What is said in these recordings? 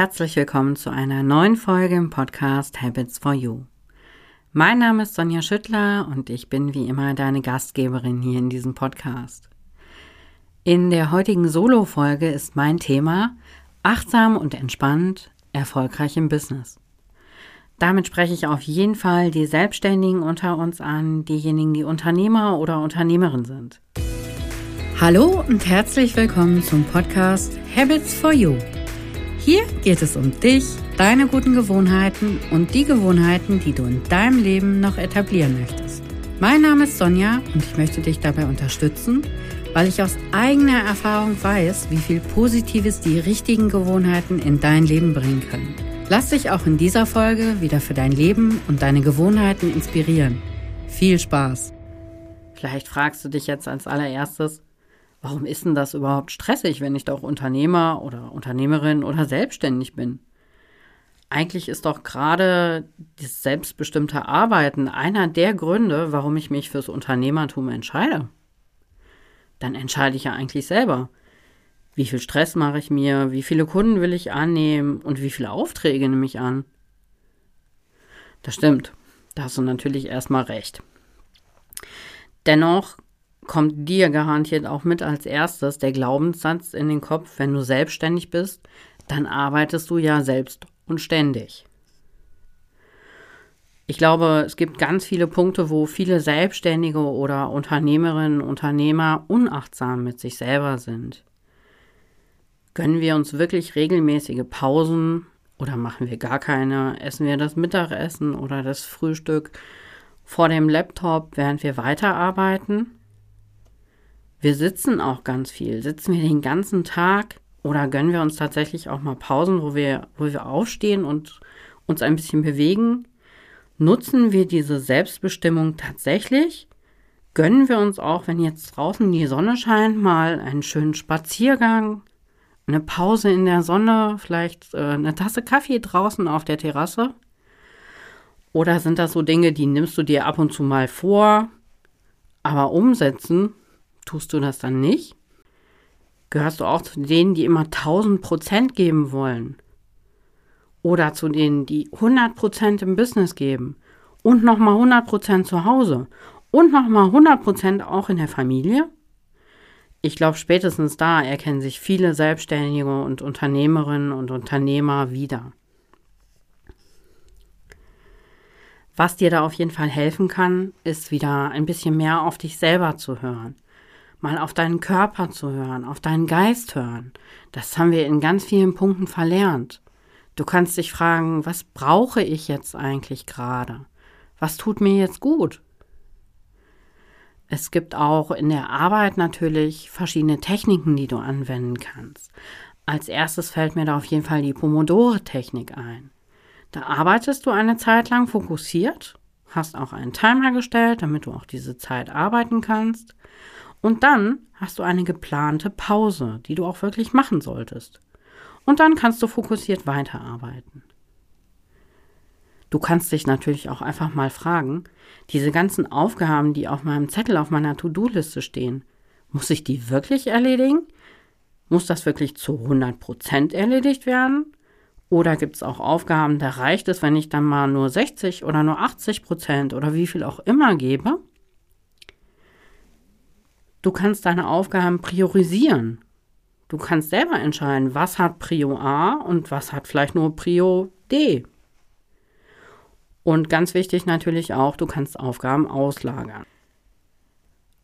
Herzlich willkommen zu einer neuen Folge im Podcast Habits for You. Mein Name ist Sonja Schüttler und ich bin wie immer deine Gastgeberin hier in diesem Podcast. In der heutigen Solo-Folge ist mein Thema achtsam und entspannt, erfolgreich im Business. Damit spreche ich auf jeden Fall die Selbstständigen unter uns an, diejenigen, die Unternehmer oder Unternehmerin sind. Hallo und herzlich willkommen zum Podcast Habits for You. Hier geht es um dich, deine guten Gewohnheiten und die Gewohnheiten, die du in deinem Leben noch etablieren möchtest. Mein Name ist Sonja und ich möchte dich dabei unterstützen, weil ich aus eigener Erfahrung weiß, wie viel Positives die richtigen Gewohnheiten in dein Leben bringen können. Lass dich auch in dieser Folge wieder für dein Leben und deine Gewohnheiten inspirieren. Viel Spaß! Vielleicht fragst du dich jetzt als allererstes, Warum ist denn das überhaupt stressig, wenn ich doch Unternehmer oder Unternehmerin oder selbstständig bin? Eigentlich ist doch gerade das selbstbestimmte Arbeiten einer der Gründe, warum ich mich fürs Unternehmertum entscheide. Dann entscheide ich ja eigentlich selber. Wie viel Stress mache ich mir? Wie viele Kunden will ich annehmen? Und wie viele Aufträge nehme ich an? Das stimmt. Da hast du natürlich erstmal recht. Dennoch kommt dir garantiert auch mit als erstes der Glaubenssatz in den Kopf, wenn du selbstständig bist, dann arbeitest du ja selbst und ständig. Ich glaube, es gibt ganz viele Punkte, wo viele Selbstständige oder Unternehmerinnen, Unternehmer unachtsam mit sich selber sind. Gönnen wir uns wirklich regelmäßige Pausen oder machen wir gar keine? Essen wir das Mittagessen oder das Frühstück vor dem Laptop, während wir weiterarbeiten? Wir sitzen auch ganz viel. Sitzen wir den ganzen Tag oder gönnen wir uns tatsächlich auch mal Pausen, wo wir, wo wir aufstehen und uns ein bisschen bewegen? Nutzen wir diese Selbstbestimmung tatsächlich? Gönnen wir uns auch, wenn jetzt draußen die Sonne scheint, mal einen schönen Spaziergang, eine Pause in der Sonne, vielleicht äh, eine Tasse Kaffee draußen auf der Terrasse? Oder sind das so Dinge, die nimmst du dir ab und zu mal vor, aber umsetzen Tust du das dann nicht? Gehörst du auch zu denen, die immer 1000 Prozent geben wollen? Oder zu denen, die 100 Prozent im Business geben und nochmal 100 Prozent zu Hause und nochmal 100 Prozent auch in der Familie? Ich glaube, spätestens da erkennen sich viele Selbstständige und Unternehmerinnen und Unternehmer wieder. Was dir da auf jeden Fall helfen kann, ist wieder ein bisschen mehr auf dich selber zu hören mal auf deinen Körper zu hören, auf deinen Geist hören. Das haben wir in ganz vielen Punkten verlernt. Du kannst dich fragen, was brauche ich jetzt eigentlich gerade? Was tut mir jetzt gut? Es gibt auch in der Arbeit natürlich verschiedene Techniken, die du anwenden kannst. Als erstes fällt mir da auf jeden Fall die Pomodore-Technik ein. Da arbeitest du eine Zeit lang fokussiert, hast auch einen Timer gestellt, damit du auch diese Zeit arbeiten kannst. Und dann hast du eine geplante Pause, die du auch wirklich machen solltest. Und dann kannst du fokussiert weiterarbeiten. Du kannst dich natürlich auch einfach mal fragen, diese ganzen Aufgaben, die auf meinem Zettel auf meiner To-Do-Liste stehen, muss ich die wirklich erledigen? Muss das wirklich zu 100 Prozent erledigt werden? Oder gibt es auch Aufgaben, da reicht es, wenn ich dann mal nur 60 oder nur 80 Prozent oder wie viel auch immer gebe? Du kannst deine Aufgaben priorisieren. Du kannst selber entscheiden, was hat Prio A und was hat vielleicht nur Prio D. Und ganz wichtig natürlich auch, du kannst Aufgaben auslagern.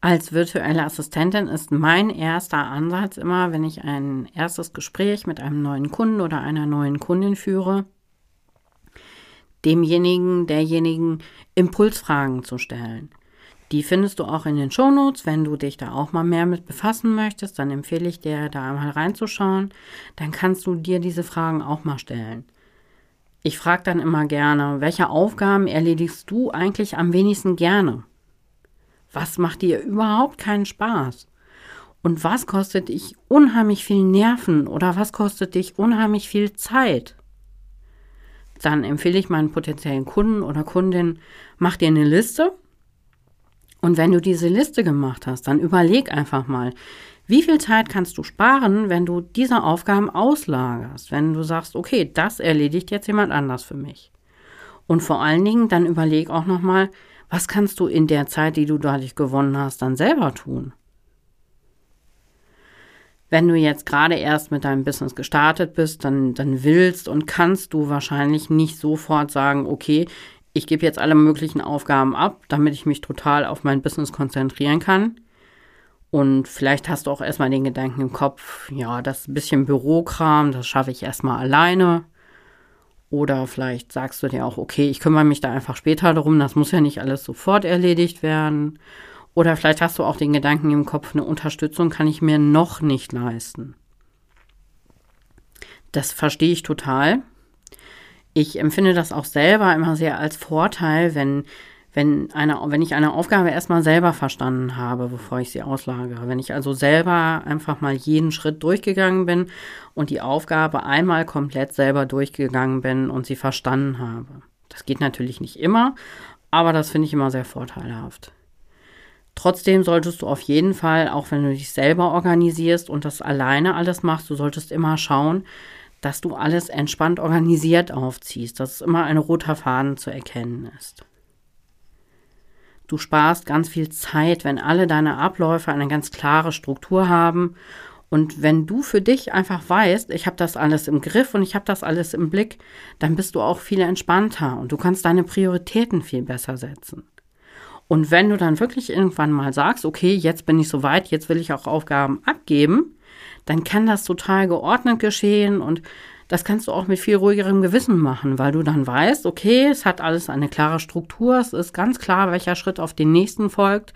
Als virtuelle Assistentin ist mein erster Ansatz immer, wenn ich ein erstes Gespräch mit einem neuen Kunden oder einer neuen Kundin führe, demjenigen, derjenigen Impulsfragen zu stellen. Die findest du auch in den Shownotes. Wenn du dich da auch mal mehr mit befassen möchtest, dann empfehle ich dir, da einmal reinzuschauen. Dann kannst du dir diese Fragen auch mal stellen. Ich frage dann immer gerne, welche Aufgaben erledigst du eigentlich am wenigsten gerne? Was macht dir überhaupt keinen Spaß? Und was kostet dich unheimlich viel Nerven oder was kostet dich unheimlich viel Zeit? Dann empfehle ich meinen potenziellen Kunden oder Kundin, mach dir eine Liste und wenn du diese Liste gemacht hast, dann überleg einfach mal, Wie viel Zeit kannst du sparen, wenn du diese Aufgaben auslagerst? Wenn du sagst, okay, das erledigt jetzt jemand anders für mich. Und vor allen Dingen dann überleg auch nochmal, was kannst du in der Zeit, die du dadurch gewonnen hast, dann selber tun? Wenn du jetzt gerade erst mit deinem Business gestartet bist, dann, dann willst und kannst du wahrscheinlich nicht sofort sagen, okay, ich gebe jetzt alle möglichen Aufgaben ab, damit ich mich total auf mein Business konzentrieren kann. Und vielleicht hast du auch erstmal den Gedanken im Kopf, ja, das bisschen Bürokram, das schaffe ich erstmal alleine. Oder vielleicht sagst du dir auch, okay, ich kümmere mich da einfach später darum, das muss ja nicht alles sofort erledigt werden. Oder vielleicht hast du auch den Gedanken im Kopf, eine Unterstützung kann ich mir noch nicht leisten. Das verstehe ich total. Ich empfinde das auch selber immer sehr als Vorteil, wenn wenn, eine, wenn ich eine Aufgabe erstmal selber verstanden habe, bevor ich sie auslagere. Wenn ich also selber einfach mal jeden Schritt durchgegangen bin und die Aufgabe einmal komplett selber durchgegangen bin und sie verstanden habe. Das geht natürlich nicht immer, aber das finde ich immer sehr vorteilhaft. Trotzdem solltest du auf jeden Fall, auch wenn du dich selber organisierst und das alleine alles machst, du solltest immer schauen, dass du alles entspannt organisiert aufziehst, dass es immer ein roter Faden zu erkennen ist. Du sparst ganz viel Zeit, wenn alle deine Abläufe eine ganz klare Struktur haben. Und wenn du für dich einfach weißt, ich habe das alles im Griff und ich habe das alles im Blick, dann bist du auch viel entspannter und du kannst deine Prioritäten viel besser setzen. Und wenn du dann wirklich irgendwann mal sagst, okay, jetzt bin ich soweit, jetzt will ich auch Aufgaben abgeben, dann kann das total geordnet geschehen und das kannst du auch mit viel ruhigerem Gewissen machen, weil du dann weißt, okay, es hat alles eine klare Struktur, es ist ganz klar, welcher Schritt auf den nächsten folgt.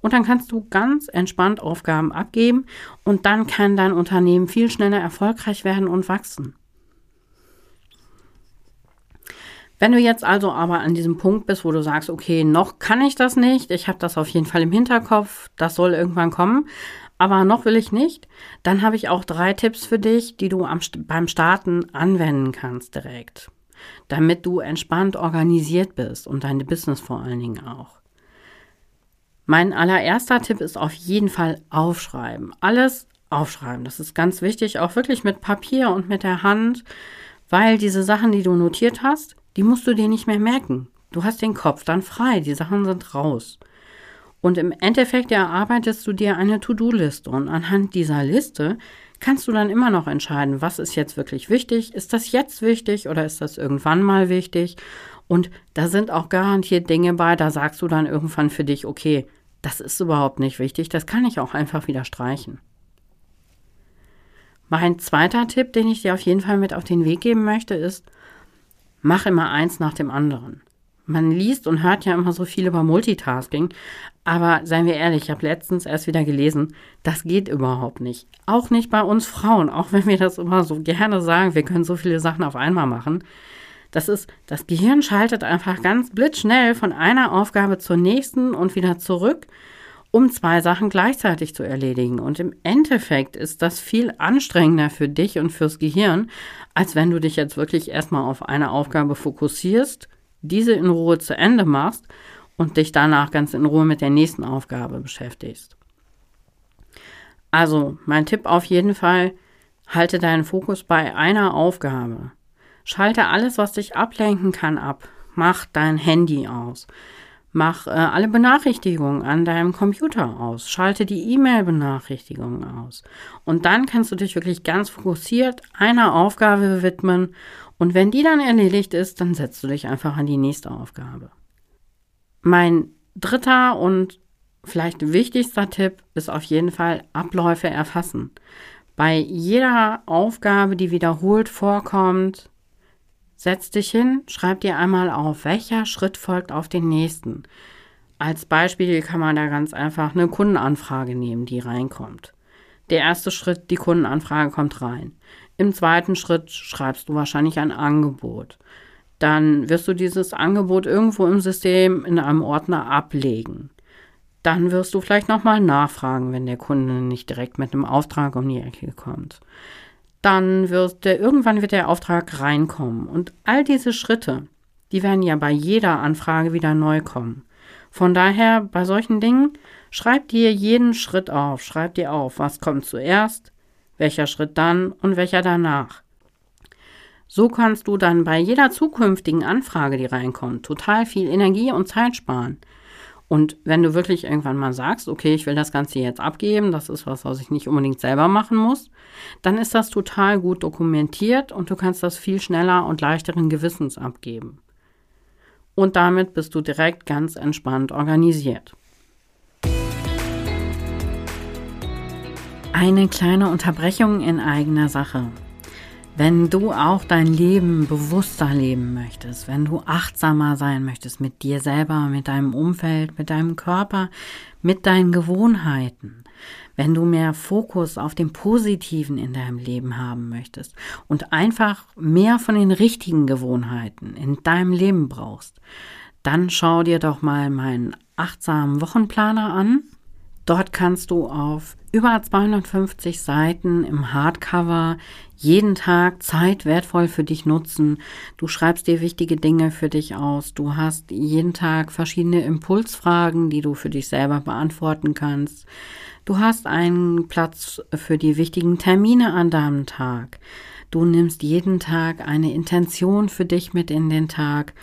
Und dann kannst du ganz entspannt Aufgaben abgeben und dann kann dein Unternehmen viel schneller erfolgreich werden und wachsen. Wenn du jetzt also aber an diesem Punkt bist, wo du sagst, okay, noch kann ich das nicht, ich habe das auf jeden Fall im Hinterkopf, das soll irgendwann kommen, aber noch will ich nicht, dann habe ich auch drei Tipps für dich, die du am, beim Starten anwenden kannst direkt, damit du entspannt organisiert bist und deine Business vor allen Dingen auch. Mein allererster Tipp ist auf jeden Fall aufschreiben. Alles aufschreiben. Das ist ganz wichtig, auch wirklich mit Papier und mit der Hand, weil diese Sachen, die du notiert hast, die musst du dir nicht mehr merken. Du hast den Kopf dann frei, die Sachen sind raus. Und im Endeffekt erarbeitest du dir eine To-Do-Liste und anhand dieser Liste kannst du dann immer noch entscheiden, was ist jetzt wirklich wichtig, ist das jetzt wichtig oder ist das irgendwann mal wichtig? Und da sind auch garantiert Dinge bei, da sagst du dann irgendwann für dich, okay, das ist überhaupt nicht wichtig, das kann ich auch einfach wieder streichen. Mein zweiter Tipp, den ich dir auf jeden Fall mit auf den Weg geben möchte, ist, mach immer eins nach dem anderen. Man liest und hört ja immer so viel über Multitasking, aber seien wir ehrlich, ich habe letztens erst wieder gelesen, das geht überhaupt nicht. Auch nicht bei uns Frauen, auch wenn wir das immer so gerne sagen, wir können so viele Sachen auf einmal machen. Das ist, das Gehirn schaltet einfach ganz blitzschnell von einer Aufgabe zur nächsten und wieder zurück, um zwei Sachen gleichzeitig zu erledigen. Und im Endeffekt ist das viel anstrengender für dich und fürs Gehirn, als wenn du dich jetzt wirklich erstmal auf eine Aufgabe fokussierst, diese in Ruhe zu Ende machst und dich danach ganz in Ruhe mit der nächsten Aufgabe beschäftigst. Also, mein Tipp auf jeden Fall, halte deinen Fokus bei einer Aufgabe. Schalte alles, was dich ablenken kann, ab. Mach dein Handy aus. Mach äh, alle Benachrichtigungen an deinem Computer aus. Schalte die E-Mail-Benachrichtigungen aus. Und dann kannst du dich wirklich ganz fokussiert einer Aufgabe widmen. Und wenn die dann erledigt ist, dann setzt du dich einfach an die nächste Aufgabe. Mein dritter und vielleicht wichtigster Tipp ist auf jeden Fall Abläufe erfassen. Bei jeder Aufgabe, die wiederholt vorkommt, setz dich hin, schreib dir einmal auf, welcher Schritt folgt auf den nächsten. Als Beispiel kann man da ganz einfach eine Kundenanfrage nehmen, die reinkommt. Der erste Schritt, die Kundenanfrage kommt rein. Im zweiten Schritt schreibst du wahrscheinlich ein Angebot dann wirst du dieses Angebot irgendwo im System in einem Ordner ablegen. Dann wirst du vielleicht nochmal nachfragen, wenn der Kunde nicht direkt mit einem Auftrag um die Ecke kommt. Dann wird der, irgendwann wird der Auftrag reinkommen. Und all diese Schritte, die werden ja bei jeder Anfrage wieder neu kommen. Von daher, bei solchen Dingen, Schreib dir jeden Schritt auf, schreib dir auf, was kommt zuerst, welcher Schritt dann und welcher danach. So kannst du dann bei jeder zukünftigen Anfrage, die reinkommt, total viel Energie und Zeit sparen. Und wenn du wirklich irgendwann mal sagst, okay, ich will das Ganze jetzt abgeben, das ist was, was ich nicht unbedingt selber machen muss, dann ist das total gut dokumentiert und du kannst das viel schneller und leichteren Gewissens abgeben. Und damit bist du direkt ganz entspannt organisiert. Eine kleine Unterbrechung in eigener Sache. Wenn du auch dein Leben bewusster leben möchtest, wenn du achtsamer sein möchtest mit dir selber, mit deinem Umfeld, mit deinem Körper, mit deinen Gewohnheiten, wenn du mehr Fokus auf dem Positiven in deinem Leben haben möchtest und einfach mehr von den richtigen Gewohnheiten in deinem Leben brauchst, dann schau dir doch mal meinen achtsamen Wochenplaner an. Dort kannst du auf über 250 Seiten im Hardcover jeden Tag Zeit wertvoll für dich nutzen. Du schreibst dir wichtige Dinge für dich aus. Du hast jeden Tag verschiedene Impulsfragen, die du für dich selber beantworten kannst. Du hast einen Platz für die wichtigen Termine an deinem Tag. Du nimmst jeden Tag eine Intention für dich mit in den Tag.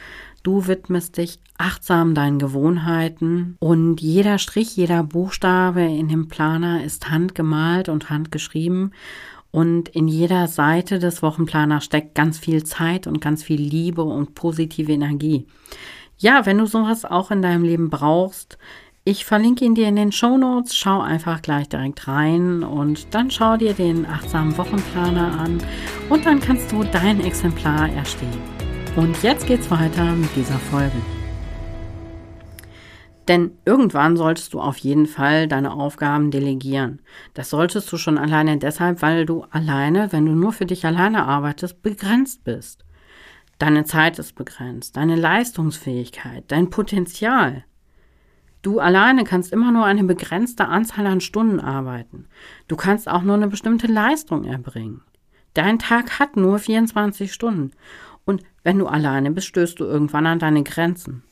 Du widmest dich achtsam deinen Gewohnheiten und jeder Strich, jeder Buchstabe in dem Planer ist handgemalt und handgeschrieben und in jeder Seite des Wochenplaners steckt ganz viel Zeit und ganz viel Liebe und positive Energie. Ja, wenn du sowas auch in deinem Leben brauchst, ich verlinke ihn dir in den Show Notes. Schau einfach gleich direkt rein und dann schau dir den achtsamen Wochenplaner an und dann kannst du dein Exemplar erstellen. Und jetzt geht's weiter mit dieser Folge. Denn irgendwann solltest du auf jeden Fall deine Aufgaben delegieren. Das solltest du schon alleine deshalb, weil du alleine, wenn du nur für dich alleine arbeitest, begrenzt bist. Deine Zeit ist begrenzt, deine Leistungsfähigkeit, dein Potenzial. Du alleine kannst immer nur eine begrenzte Anzahl an Stunden arbeiten. Du kannst auch nur eine bestimmte Leistung erbringen. Dein Tag hat nur 24 Stunden und wenn du alleine bist, stößt du irgendwann an deine Grenzen.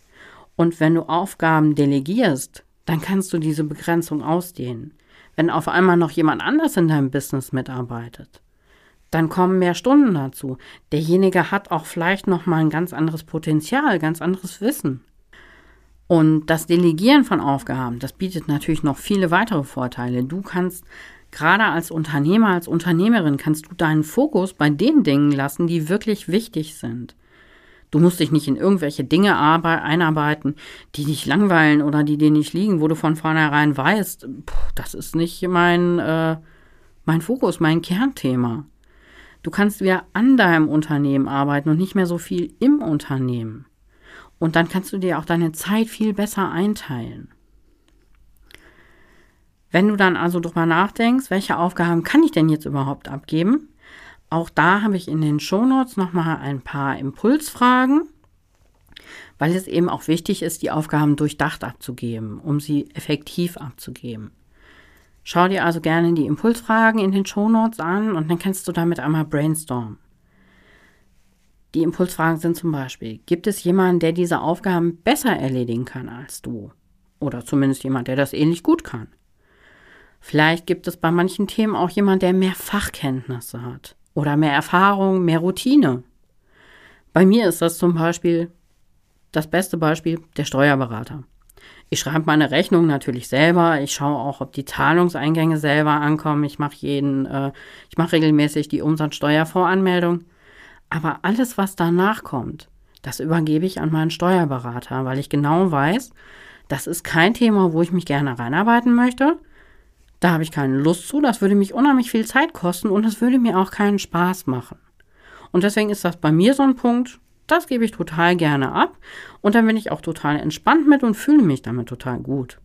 Und wenn du Aufgaben delegierst, dann kannst du diese Begrenzung ausdehnen. Wenn auf einmal noch jemand anders in deinem Business mitarbeitet, dann kommen mehr Stunden dazu. Derjenige hat auch vielleicht noch mal ein ganz anderes Potenzial, ganz anderes Wissen. Und das Delegieren von Aufgaben, das bietet natürlich noch viele weitere Vorteile. Du kannst Gerade als Unternehmer, als Unternehmerin kannst du deinen Fokus bei den Dingen lassen, die wirklich wichtig sind. Du musst dich nicht in irgendwelche Dinge einarbeiten, die dich langweilen oder die dir nicht liegen, wo du von vornherein weißt, das ist nicht mein, äh, mein Fokus, mein Kernthema. Du kannst wieder an deinem Unternehmen arbeiten und nicht mehr so viel im Unternehmen. Und dann kannst du dir auch deine Zeit viel besser einteilen. Wenn du dann also drüber nachdenkst, welche Aufgaben kann ich denn jetzt überhaupt abgeben? Auch da habe ich in den Shownotes nochmal ein paar Impulsfragen, weil es eben auch wichtig ist, die Aufgaben durchdacht abzugeben, um sie effektiv abzugeben. Schau dir also gerne die Impulsfragen in den Shownotes an und dann kannst du damit einmal brainstormen. Die Impulsfragen sind zum Beispiel, gibt es jemanden, der diese Aufgaben besser erledigen kann als du? Oder zumindest jemand, der das ähnlich gut kann? Vielleicht gibt es bei manchen Themen auch jemand, der mehr Fachkenntnisse hat oder mehr Erfahrung, mehr Routine. Bei mir ist das zum Beispiel das beste Beispiel der Steuerberater. Ich schreibe meine Rechnung natürlich selber. Ich schaue auch, ob die Zahlungseingänge selber ankommen. Ich mache jeden, äh, ich mache regelmäßig die Umsatzsteuervoranmeldung. Aber alles, was danach kommt, das übergebe ich an meinen Steuerberater, weil ich genau weiß, das ist kein Thema, wo ich mich gerne reinarbeiten möchte. Da habe ich keine Lust zu, das würde mich unheimlich viel Zeit kosten und es würde mir auch keinen Spaß machen. Und deswegen ist das bei mir so ein Punkt, das gebe ich total gerne ab und dann bin ich auch total entspannt mit und fühle mich damit total gut.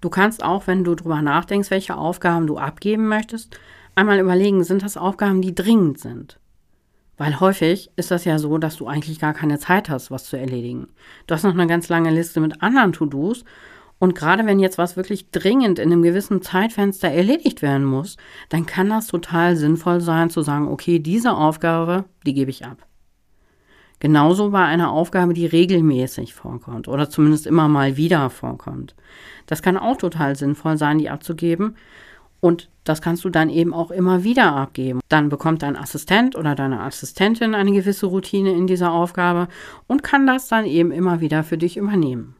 Du kannst auch, wenn du drüber nachdenkst, welche Aufgaben du abgeben möchtest, einmal überlegen, sind das Aufgaben, die dringend sind? Weil häufig ist das ja so, dass du eigentlich gar keine Zeit hast, was zu erledigen. Du hast noch eine ganz lange Liste mit anderen To-Dos und gerade wenn jetzt was wirklich dringend in einem gewissen Zeitfenster erledigt werden muss, dann kann das total sinnvoll sein zu sagen, okay, diese Aufgabe, die gebe ich ab. Genauso bei einer Aufgabe, die regelmäßig vorkommt oder zumindest immer mal wieder vorkommt. Das kann auch total sinnvoll sein, die abzugeben. Und das kannst du dann eben auch immer wieder abgeben. Dann bekommt dein Assistent oder deine Assistentin eine gewisse Routine in dieser Aufgabe und kann das dann eben immer wieder für dich übernehmen.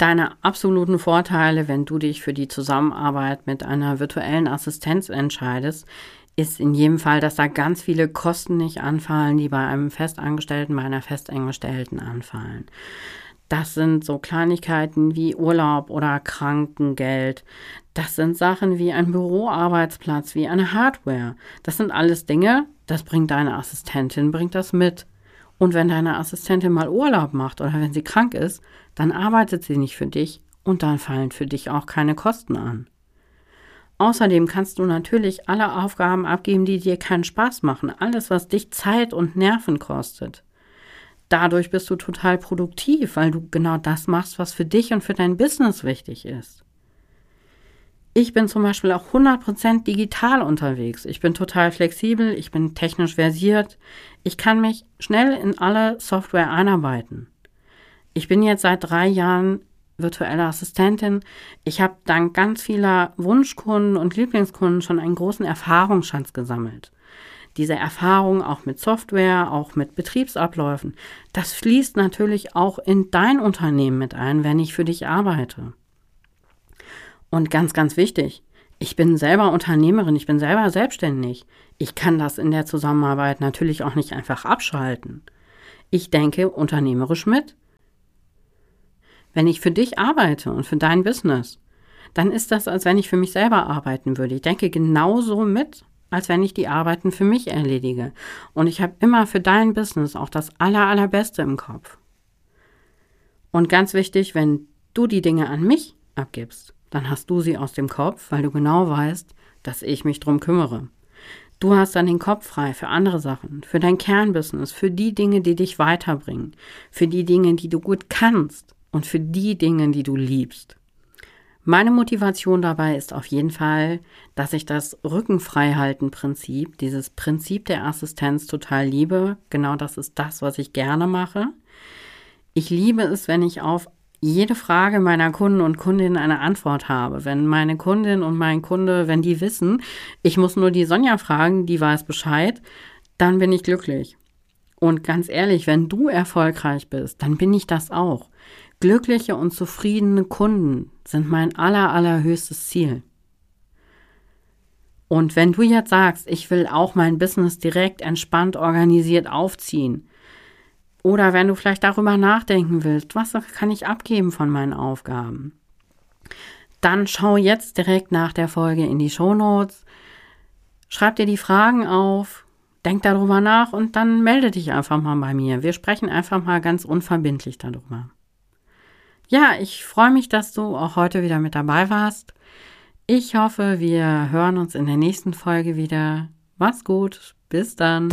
Deine absoluten Vorteile, wenn du dich für die Zusammenarbeit mit einer virtuellen Assistenz entscheidest, ist in jedem Fall, dass da ganz viele Kosten nicht anfallen, die bei einem Festangestellten, bei einer Festangestellten anfallen. Das sind so Kleinigkeiten wie Urlaub oder Krankengeld. Das sind Sachen wie ein Büroarbeitsplatz, wie eine Hardware. Das sind alles Dinge, das bringt deine Assistentin, bringt das mit. Und wenn deine Assistentin mal Urlaub macht oder wenn sie krank ist, dann arbeitet sie nicht für dich und dann fallen für dich auch keine Kosten an. Außerdem kannst du natürlich alle Aufgaben abgeben, die dir keinen Spaß machen. Alles, was dich Zeit und Nerven kostet. Dadurch bist du total produktiv, weil du genau das machst, was für dich und für dein Business wichtig ist. Ich bin zum Beispiel auch 100% digital unterwegs. Ich bin total flexibel, ich bin technisch versiert. Ich kann mich schnell in alle Software einarbeiten. Ich bin jetzt seit drei Jahren virtuelle Assistentin. Ich habe dank ganz vieler Wunschkunden und Lieblingskunden schon einen großen Erfahrungsschatz gesammelt. Diese Erfahrung auch mit Software, auch mit Betriebsabläufen, das fließt natürlich auch in dein Unternehmen mit ein, wenn ich für dich arbeite. Und ganz, ganz wichtig, ich bin selber Unternehmerin, ich bin selber selbstständig. Ich kann das in der Zusammenarbeit natürlich auch nicht einfach abschalten. Ich denke unternehmerisch mit. Wenn ich für dich arbeite und für dein Business, dann ist das, als wenn ich für mich selber arbeiten würde. Ich denke genauso mit, als wenn ich die Arbeiten für mich erledige. Und ich habe immer für dein Business auch das Aller, Allerbeste im Kopf. Und ganz wichtig, wenn du die Dinge an mich abgibst, dann hast du sie aus dem Kopf, weil du genau weißt, dass ich mich drum kümmere. Du hast dann den Kopf frei für andere Sachen, für dein Kernbusiness, für die Dinge, die dich weiterbringen, für die Dinge, die du gut kannst und für die Dinge, die du liebst. Meine Motivation dabei ist auf jeden Fall, dass ich das Rückenfreihalten-Prinzip, dieses Prinzip der Assistenz total liebe. Genau das ist das, was ich gerne mache. Ich liebe es, wenn ich auf jede Frage meiner Kunden und Kundinnen eine Antwort habe. Wenn meine Kundin und mein Kunde, wenn die wissen, ich muss nur die Sonja fragen, die weiß Bescheid, dann bin ich glücklich. Und ganz ehrlich, wenn du erfolgreich bist, dann bin ich das auch. Glückliche und zufriedene Kunden sind mein aller, allerhöchstes Ziel. Und wenn du jetzt sagst, ich will auch mein Business direkt entspannt organisiert aufziehen, oder wenn du vielleicht darüber nachdenken willst, was kann ich abgeben von meinen Aufgaben, dann schau jetzt direkt nach der Folge in die Show Notes, schreib dir die Fragen auf, denk darüber nach und dann melde dich einfach mal bei mir. Wir sprechen einfach mal ganz unverbindlich darüber. Ja, ich freue mich, dass du auch heute wieder mit dabei warst. Ich hoffe, wir hören uns in der nächsten Folge wieder. Mach's gut. Bis dann.